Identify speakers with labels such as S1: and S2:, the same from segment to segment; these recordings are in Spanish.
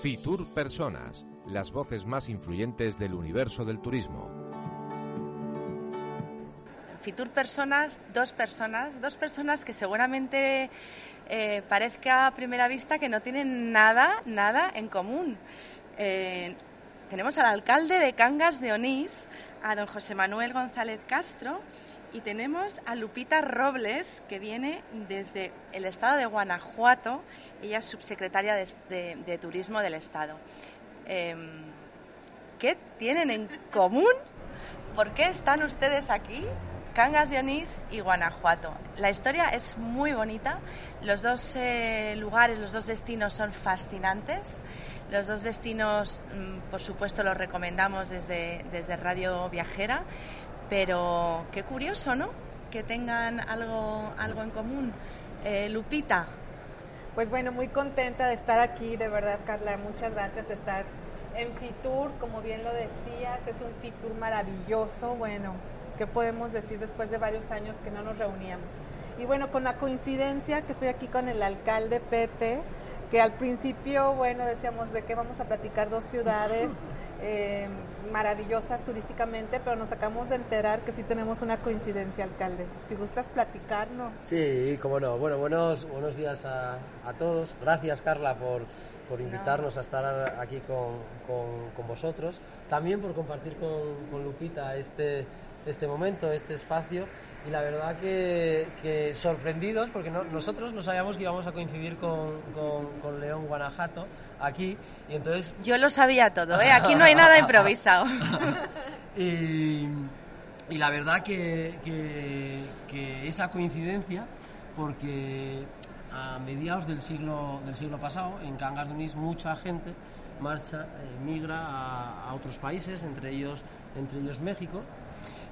S1: Fitur Personas, las voces más influyentes del universo del turismo.
S2: Fitur Personas, dos personas, dos personas que seguramente eh, parezca a primera vista que no tienen nada, nada en común. Eh, tenemos al alcalde de Cangas de Onís, a don José Manuel González Castro, y tenemos a Lupita Robles, que viene desde el estado de Guanajuato. Ella es subsecretaria de, Turismo del Estado. Em, ¿Qué tienen en común? ¿Por qué están ustedes aquí? Cangas de Onís y Guanajuato. La historia es muy bonita. Los dos eh, lugares, los dos destinos son fascinantes. Los dos destinos, mm, por supuesto, los recomendamos desde, desde Radio Viajera pero qué curioso, ¿no? Que tengan algo, algo en común. Eh, Lupita.
S3: Pues bueno, muy contenta de estar aquí, de verdad, Carla. Muchas gracias de estar en Fitur, como bien lo decías, es un Fitur maravilloso. Bueno, ¿qué podemos decir después de varios años que no nos reuníamos? Y bueno, con la coincidencia que estoy aquí con el alcalde Pepe, que al principio, bueno, decíamos de qué vamos a platicar dos ciudades eh, maravillosas turísticamente, pero nos acabamos de enterar que sí tenemos una coincidencia, alcalde. Si gustas platicarnos.
S4: Sí, cómo no. Bueno, buenos, buenos días a, a todos. Gracias, Carla, por, por invitarnos a estar aquí con, con, con, vosotros. También por compartir con, con Lupita este este momento, este espacio y la verdad que, sorprendidos porque nosotros no sabíamos que íbamos a coincidir con, con, León Guanajuato aquí y entonces...
S2: Yo lo sabía todo, ¿eh? aquí no hay nada improvisado.
S4: y, y, la verdad que, que, esa coincidencia porque a mediados del siglo, del siglo pasado en Cangas de Onís mucha gente marcha, eh, migra a, a otros países, entre ellos, entre ellos México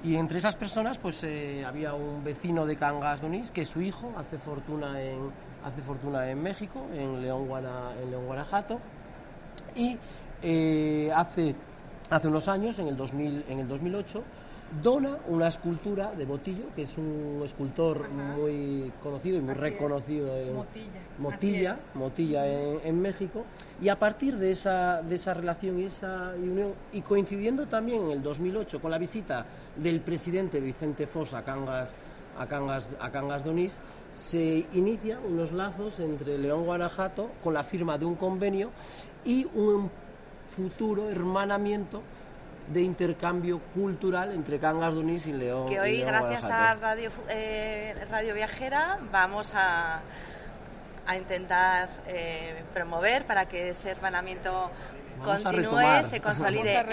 S4: y entre esas personas, pues eh, había un vecino de Cangas de Onís que su hijo hace fortuna en, hace fortuna en México, en León, Guanajuato. Y eh, hace, hace unos años, en el, 2000, en el 2008, dona una escultura de Botillo, que es un escultor muy conocido y muy reconocido en Motilla, Motilla, en, México, y a partir de esa, de esa relación y esa unión, y coincidiendo también en el 2008 con la visita del presidente Vicente Foss a Cangas, a Cangas, a Cangas Donís, se inician unos lazos entre León Guanajuato con la firma de un convenio y un futuro hermanamiento de intercambio cultural entre Cangas de Onís y León.
S2: Que hoy, gracias a Radio, eh, Radio Viajera, vamos a, a intentar eh, promover para que ese hermanamiento continúe, se consolide.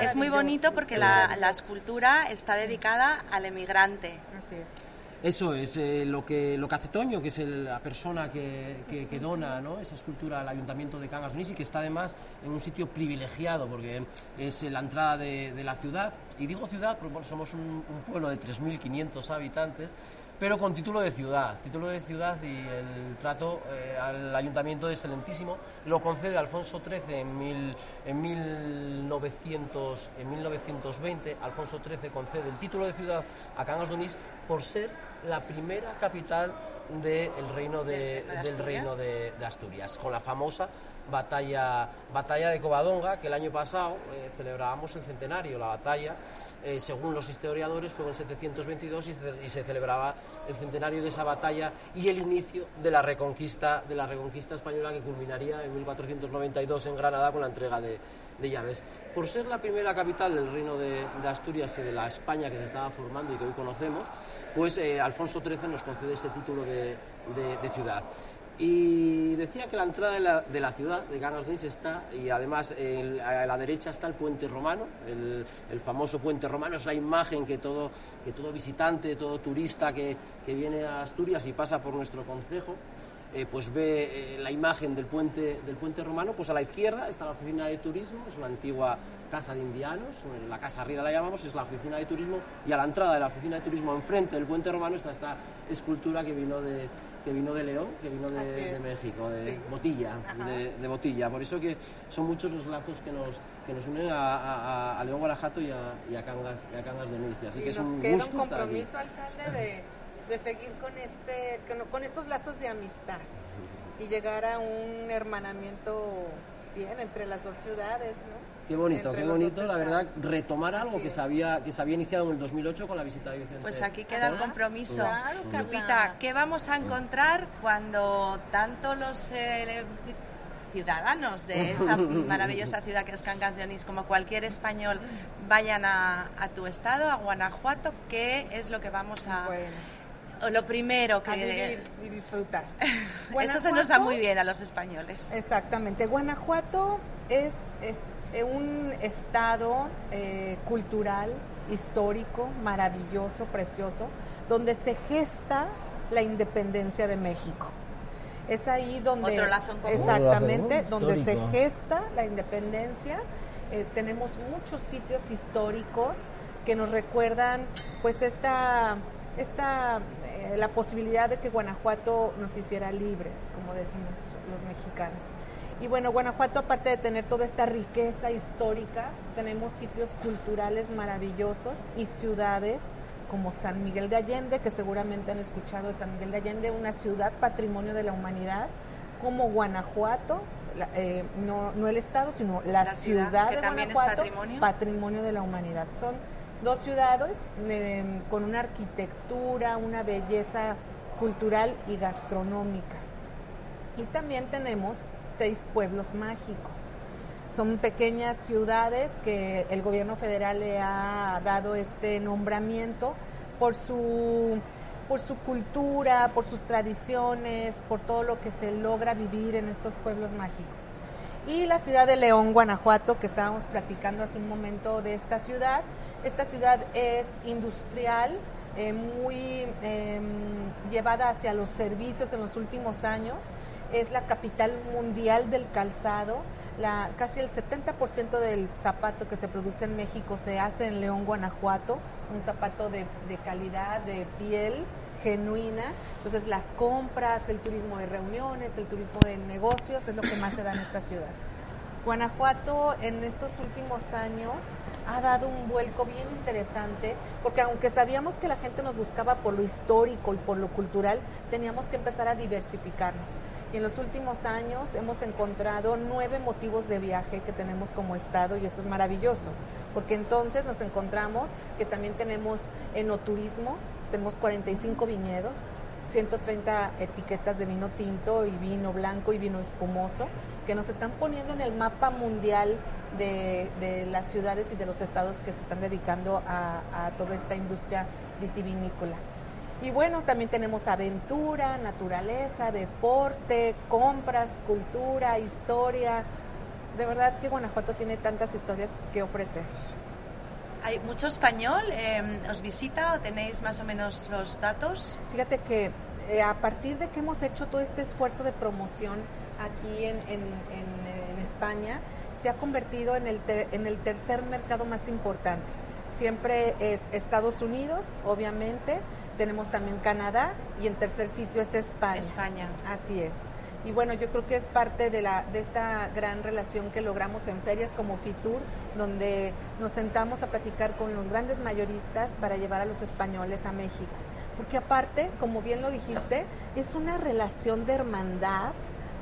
S2: es muy bonito porque la, la escultura está dedicada al emigrante.
S3: Así es.
S4: Eso es eh, lo, que, lo que hace Toño, que es la persona que, que, dona ¿no? esa escultura al Ayuntamiento de Cangas y que está además en un sitio privilegiado porque es la entrada de, la ciudad. Y digo ciudad porque somos un, un pueblo de 3.500 habitantes pero con título de ciudad. Título de ciudad y el trato eh, al ayuntamiento de excelentísimo lo concede Alfonso XIII en, mil, en, 1900, en 1920. Alfonso XIII concede el título de ciudad a Cangas de Onís por ser la primera capital del reino de, del reino de, Asturias, con la famosa batalla, batalla de Covadonga, que el año pasado eh, celebrábamos el centenario. La batalla, eh, según los historiadores, fue en 722 y se, celebraba el centenario de esa batalla y el inicio de la reconquista, de la reconquista española que culminaría en 1492 en Granada con la entrega de, llaves. Por ser la primera capital del reino de, Asturias y de la España que se estaba formando y que hoy conocemos, pues eh, Alfonso XIII nos concede ese título de ciudad. Y decía que la entrada de la, de la ciudad de Cangas está, y además a la derecha está el puente romano, el, el, famoso puente romano, es la imagen que todo, que todo visitante, todo turista que, que viene a Asturias y pasa por nuestro concejo, eh, pues ve eh, la imagen del puente, del puente romano, pues a la izquierda está la oficina de turismo, es una antigua casa de indianos, la casa arriba la llamamos, es la oficina de turismo, y a la entrada de la oficina de turismo, enfrente del puente romano, está esta escultura que vino de, que vino de León, que vino de, México, de Botilla, de, Botilla. Por eso que son muchos los lazos que nos, que nos unen a, León Guanajuato y a, Cangas, y a Cangas de Onís. Así que es un
S3: queda
S4: gusto
S3: un compromiso, alcalde, de, de seguir con, este, con estos lazos de amistad y llegar a un hermanamiento bien entre las dos ciudades, ¿no?
S4: Qué bonito, qué bonito, la verdad, retomar algo que se, había, que se había iniciado en el 2008 con la visita de Vicente.
S2: Pues aquí queda el compromiso. Lupita, ¿qué vamos a encontrar cuando tanto los eh, ciudadanos de esa maravillosa ciudad que es Cangas de Onís, como cualquier español, vayan a, tu estado, a Guanajuato? ¿Qué es lo que vamos a...? Lo primero que...
S3: vivir y disfrutar.
S2: Eso se nos da muy bien a los españoles.
S3: Exactamente. Guanajuato es, es eh, un estado eh, cultural, histórico, maravilloso, precioso, donde se gesta la independencia de México. Es ahí donde...
S2: Otro lazo en común.
S3: Exactamente, donde se gesta la independencia. Eh, tenemos muchos sitios históricos que nos recuerdan pues esta, esta eh, la posibilidad de que Guanajuato nos hiciera libres, como decimos los mexicanos. Y bueno, Guanajuato, aparte de tener toda esta riqueza histórica, tenemos sitios culturales maravillosos y ciudades como San Miguel de Allende, que seguramente han escuchado de San Miguel de Allende, una ciudad patrimonio de la humanidad, como Guanajuato, eh, no, no, el Estado, sino la, ciudad, de Guanajuato, patrimonio de la humanidad. Son dos ciudades em, con una arquitectura, una belleza cultural y gastronómica. Y también tenemos seis pueblos mágicos. Son pequeñas ciudades que el gobierno federal le ha dado este nombramiento por su, por su cultura, por sus tradiciones, por todo lo que se logra vivir en estos pueblos mágicos. Y la ciudad de León, Guanajuato, que estábamos platicando hace un momento de esta ciudad, esta ciudad es industrial, eh, muy em, llevada hacia los servicios en los últimos años. Es la capital mundial del calzado. La, casi el 70% del zapato que se produce en México se hace en León, Guanajuato. Un zapato de, de calidad, de piel genuina. Entonces las compras, el turismo de reuniones, el turismo de negocios es lo que más se da en esta ciudad. Guanajuato en estos últimos años ha dado un vuelco bien interesante, porque aunque sabíamos que la gente nos buscaba por lo histórico y por lo cultural, teníamos que empezar a diversificarnos. Y en los últimos años hemos encontrado nueve motivos de viaje que tenemos como Estado y eso es maravilloso, porque entonces nos encontramos que también tenemos enoturismo, tenemos 45 viñedos, 130 etiquetas de vino tinto y vino blanco y vino espumoso que nos están poniendo en el mapa mundial de, las ciudades y de los estados que se están dedicando a, toda esta industria vitivinícola. Y bueno, también tenemos aventura, naturaleza, deporte, compras, cultura, historia. De verdad que Guanajuato tiene tantas historias que ofrecer.
S2: ¿Hay mucho español? Eh, ¿Os visita o tenéis más o menos los datos?
S3: Fíjate que eh, a partir de que hemos hecho todo este esfuerzo de promoción aquí en, España, se ha convertido en el, en el tercer mercado más importante. Siempre es Estados Unidos, obviamente, tenemos también Canadá y el tercer sitio es España.
S2: España.
S3: Así es. Y bueno, yo creo que es parte de, la, de esta gran relación que logramos en ferias como FITUR, donde nos sentamos a platicar con los grandes mayoristas para llevar a los españoles a México. Porque aparte, como bien lo dijiste, es una relación de hermandad,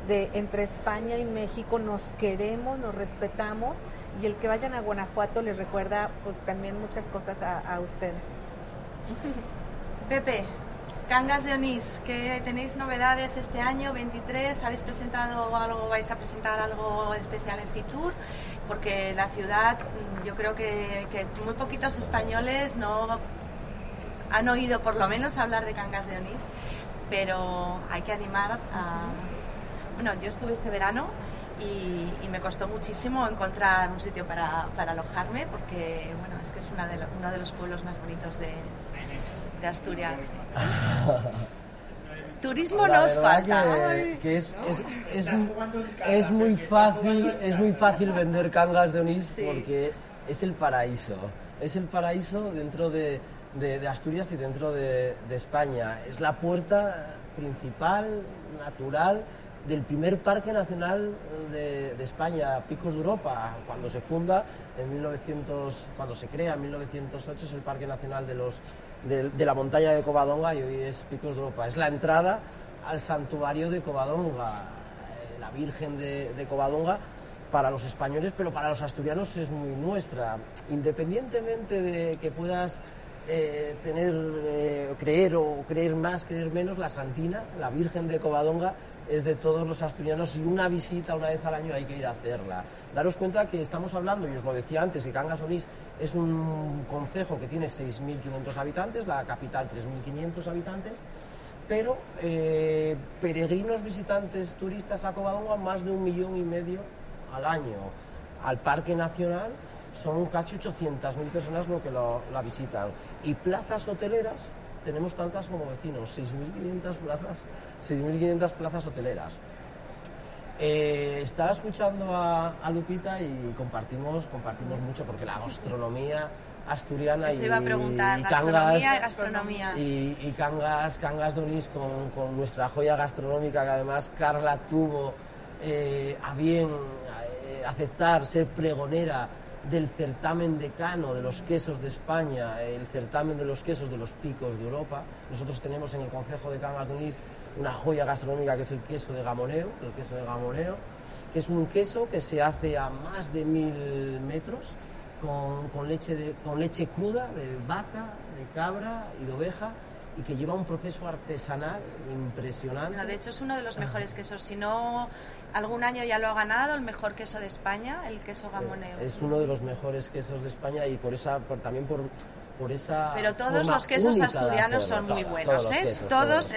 S3: de entre España y México nos queremos, nos respetamos y el que vayan a Guanajuato les recuerda pues también muchas cosas a, ustedes.
S2: Pepe, Cangas de Onís, ¿qué tenéis novedades este año 23? ¿Habéis presentado algo, vais a presentar algo especial en Fitur? Porque la ciudad, mm, yo creo que, que muy poquitos españoles no han oído por lo menos hablar de Cangas de Onís, pero hay que animar a bueno, yo estuve este verano y, me costó muchísimo encontrar un sitio para, alojarme porque, bueno, es que es una de uno de los pueblos más bonitos de, Asturias. Turismo nos falta.
S4: Que, es, es, muy fácil, es muy fácil vender cangas de Onís porque es el paraíso. Es el paraíso dentro de, Asturias y dentro de, de España. Es la puerta principal, natural, del primer parque nacional de, España, Picos de Europa, cuando se funda en 1900, cuando se crea en 1908 es el Parque Nacional de, los, de, la montaña de Covadonga y hoy es Picos de Europa. Es la entrada al santuario de Covadonga, eh, la Virgen de, Covadonga para los españoles, pero para los asturianos es muy nuestra. Independientemente de que puedas eh, tener, eh, creer o creer más, creer menos, la Santina, la Virgen de Covadonga, es de todos los asturianos y una visita una vez al año hay que ir a hacerla. Daros cuenta que estamos hablando, y os lo decía antes, que Cangas Donís es un concejo que tiene 6.500 habitantes, la capital 3.500 habitantes, pero eh, peregrinos visitantes turistas a Covadonga más de un millón y medio al año. Al Parque Nacional son casi 800.000 personas lo que lo, la visitan. Y plazas hoteleras tenemos tantas como vecinos, 6.500 plazas, 6.500 plazas hoteleras. Eh, estaba escuchando a, Lupita y compartimos, compartimos mucho porque la gastronomía asturiana
S2: y, iba a preguntar, Cangas, gastronomía.
S4: Y, Cangas, Cangas Donís con, nuestra joya gastronómica que además Carla tuvo eh, a bien eh, aceptar ser pregonera del certamen decano de los quesos de España, el certamen de los quesos de los picos de Europa. Nosotros tenemos en el Consejo de Cangas de una joya gastronómica que es el queso de Gamoneo, el queso de Gamoneo, que es un queso que se hace a más de mil metros con, leche, con leche cruda de vaca, de cabra y de oveja y que lleva un proceso artesanal impresionante.
S2: de hecho es uno de los mejores quesos, si no algún año ya lo ha ganado el mejor queso de España, el queso gamoneo.
S4: Es uno de los mejores quesos de España y por esa también por por esa
S2: Pero todos los quesos asturianos son muy buenos, ¿eh? Todos,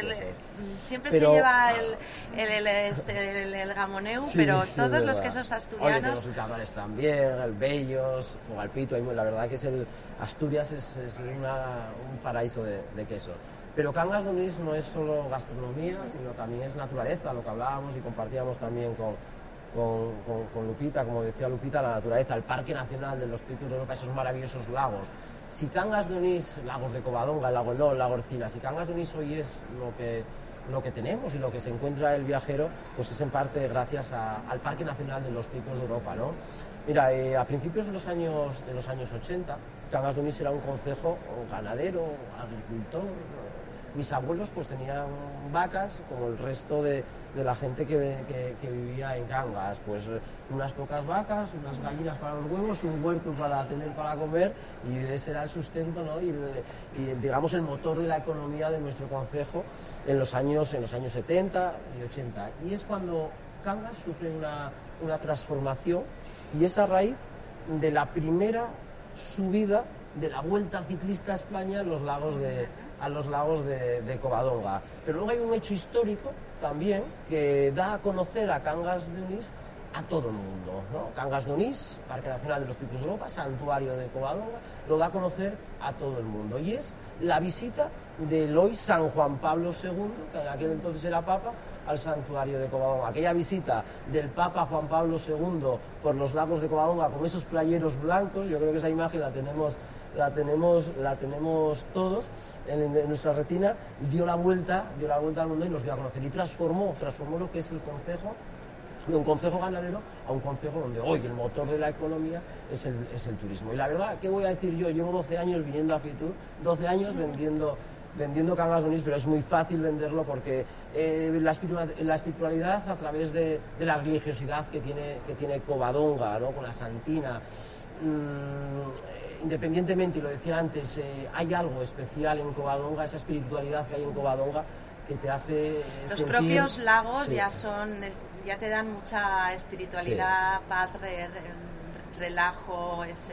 S2: siempre se lleva el, este, el, gamoneu, pero todos los quesos asturianos.
S4: Oye, los también, el Bellos, Fogalpito, la verdad que es el Asturias es, un paraíso de, de quesos. Pero Cangas de Onís no es solo gastronomía, sino también es naturaleza, lo que hablábamos y compartíamos también con, con, Lupita, como decía Lupita, la naturaleza, el Parque Nacional de los Picos de Europa, esos maravillosos lagos. Si Cangas de Onís, lagos de Covadonga, lago el lago Ercina, si Cangas de Onís hoy es lo que, lo que tenemos y lo que se encuentra el viajero, pues es en parte gracias al Parque Nacional de los Picos de Europa, ¿no? Mira, eh, a principios de los años de los años 80, Cangas de Onís era un concejo ganadero, agricultor, mis abuelos pues tenían vacas como el resto de, la gente que, vivía en Cangas, pues unas pocas vacas, unas gallinas para los huevos, un huerto para tener para comer y ese era el sustento ¿no? y, digamos el motor de la economía de nuestro concejo en los años, en los años 70 y 80. Y es cuando Cangas sufre una, una transformación y es a raíz de la primera subida de la Vuelta Ciclista a España en los lagos de, a los lagos de, Covadonga. Pero luego hay un hecho histórico también que da a conocer a Cangas de Onís a todo el mundo. ¿no? Cangas de Onís, Parque Nacional de los Picos de Europa, Santuario de Covadonga, lo da a conocer a todo el mundo. Y es la visita del hoy San Juan Pablo II, que en aquel entonces era Papa, al santuario de Covadonga. Aquella visita del Papa Juan Pablo II por los lagos de Covadonga con esos playeros blancos, yo creo que esa imagen la tenemos la tenemos, la tenemos todos en, nuestra retina, dio la vuelta, dio la vuelta al mundo y nos dio a conocer. Y transformó, transformó lo que es el concejo de un concejo ganadero a un concejo donde hoy el motor de la economía es el, es el turismo. Y la verdad, ¿qué voy a decir yo? Llevo 12 años viniendo a Fitur, 12 años vendiendo vendiendo cangas de pero es muy fácil venderlo porque eh, la, espiritualidad a través de, la religiosidad que tiene, que tiene Covadonga, ¿no? con la Santina, mm, independientemente, y lo decía antes, eh, hay algo especial en Covadonga, esa espiritualidad que hay en Covadonga que te hace
S2: Los propios lagos ya son, ya te dan mucha espiritualidad, paz, relajo, es,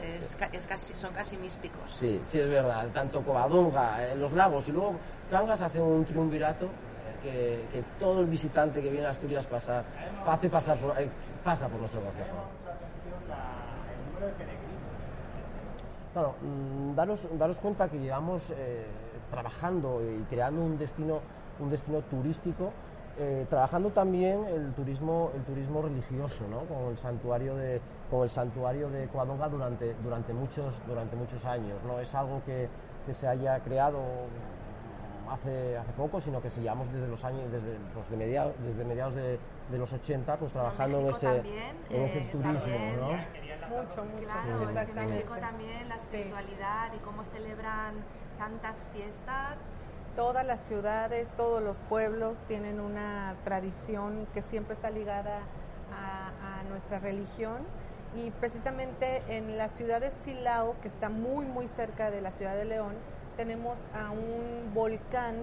S2: casi, son casi místicos.
S4: Sí, sí es verdad. Tanto Covadonga, eh, los lagos y luego Cangas hace un triunvirato eh, que, todo el visitante que viene a Asturias pasa, hace pasar por, pasa por nuestro concejo. Claro, mm, daros, daros cuenta que llevamos eh, trabajando y creando un destino, un destino turístico, eh, trabajando también el turismo, el turismo religioso, ¿no? con el santuario de, con el santuario de Coadonga durante, durante, muchos, durante muchos años. ¿no? Es algo que, que se haya creado hace, hace poco, sino que llevamos desde los años, desde, pues de mediados, desde mediados de, de los 80, pues trabajando en ese,
S5: también,
S4: en ese
S5: eh,
S4: turismo,
S5: también.
S4: ¿no?
S3: Mucho, mucho.
S5: Claro, es que
S3: exactamente.
S5: México también, la espiritualidad y cómo celebran tantas fiestas.
S3: Todas las ciudades, todos los pueblos tienen una tradición que siempre está ligada a, nuestra religión. Y precisamente en la ciudad de Silao, que está muy muy cerca de la ciudad de León, tenemos a un volcán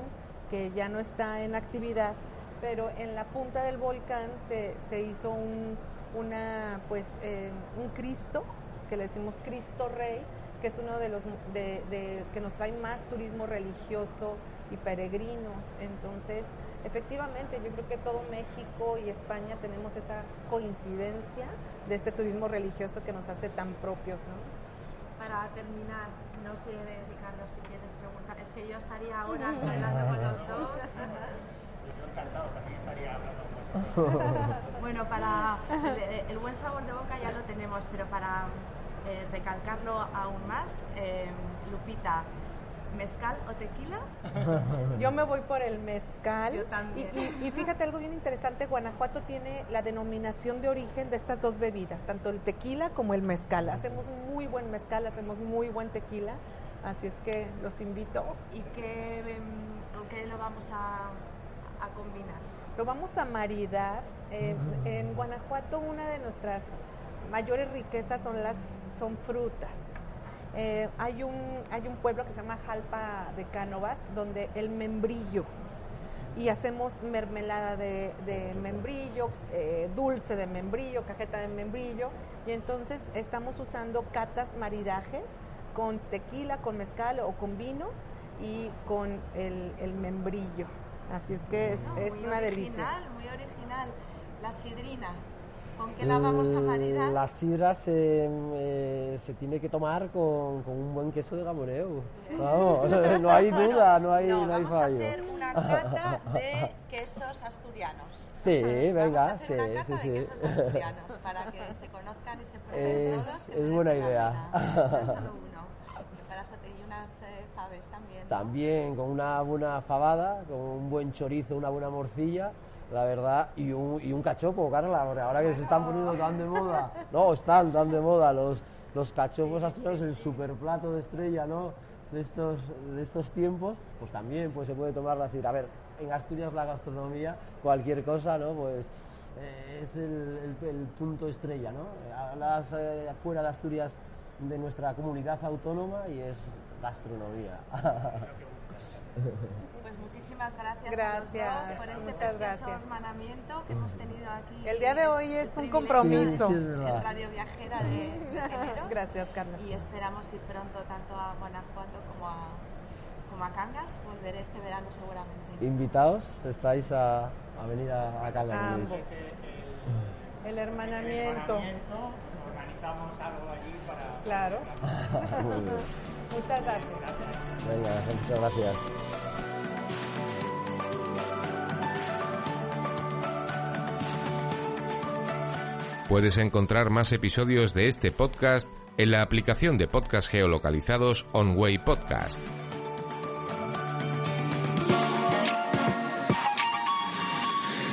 S3: que ya no está en actividad, pero en la punta del volcán se, se hizo un, una, pues, eh, un Cristo, que le decimos Cristo Rey, que es uno de los de- que nos trae más turismo religioso y peregrinos. Entonces, efectivamente, yo creo que todo México y España tenemos esa coincidencia de este turismo religioso que nos hace tan propios, ¿no?
S5: Para terminar, no sé, de Ricardo, si quieres preguntar. Es que yo estaría horas hablando con los dos. Bueno, para el, el buen sabor de boca ya lo tenemos, pero para eh, recalcarlo aún más, eh, Lupita, ¿mezcal o tequila?
S3: Yo me voy por el mezcal.
S5: Yo también.
S3: Y, y- y fíjate algo bien interesante, Guanajuato tiene la denominación de origen de estas dos bebidas, tanto el tequila como el mezcal. Hacemos muy buen mezcal, hacemos muy buen tequila, así es que los invito.
S5: ¿Y qué, em, con qué lo vamos a, a combinar?
S3: Lo vamos a maridar. Eh, en Guanajuato una de nuestras mayores riquezas son las son frutas. Eh, hay, un, hay un pueblo que se llama Jalpa de Cánovas, donde el membrillo, y hacemos mermelada de, de membrillo, eh, dulce de membrillo, cajeta de membrillo, y entonces estamos usando catas maridajes con tequila, con mezcal o con vino y con el, el membrillo. Así es que es,
S5: No,
S3: es
S5: muy
S3: una delicia.
S5: original, Muy original. La sidrina, ¿con qué la vamos a maridar?
S4: La sidra se, eh, se tiene que tomar con, con un buen queso de gamoneo. Vamos, no hay duda, no hay, no, hay
S2: vamos a
S4: fallo.
S2: hacer una cata de quesos asturianos.
S4: Sí,
S2: Vamos a
S4: venga, sí,
S2: hacer una cata
S4: sí,
S2: de
S4: sí.
S2: quesos asturianos para que se conozcan y se prueben
S4: Es-
S2: todos.
S4: es buena idea.
S5: No solo uno. Y unas eh, faves también. ¿no?
S4: También con una buena fabada, con un buen chorizo, una buena morcilla, la verdad, y un, y un cachopo, Carla, ahora que se están poniendo tan de moda, no, están tan de moda los, los cachopos asturianos, el superplato de estrella, ¿no? De estos, de estos tiempos, pues también pues, se puede tomar sidra. A ver, en Asturias la gastronomía, cualquier cosa, ¿no? Pues eh, es el, el- el punto estrella, ¿no? Hablas eh, fuera de Asturias de nuestra comunidad autónoma y es gastronomía.
S5: Pues muchísimas gracias,
S3: Gracias,
S5: a los dos por este
S3: muchas
S5: precioso
S3: gracias.
S5: hermanamiento que hemos tenido aquí.
S3: El día de hoy es un compromiso.
S4: Sí, sí.
S5: En Radio Viajera de.
S3: Gracias, Carla.
S5: Y esperamos ir pronto tanto a Guanajuato como a, como a Cangas. Volveré este verano seguramente.
S4: Invitados, estáis a, a venir a, a Cangas.
S3: Ambos. El hermanamiento.
S6: Algo allí para...
S3: Claro.
S4: Muy bien.
S3: Muchas gracias.
S4: Venga, muchas gracias.
S1: Puedes encontrar más episodios de este podcast en la aplicación de podcast geolocalizados OnWay Podcast.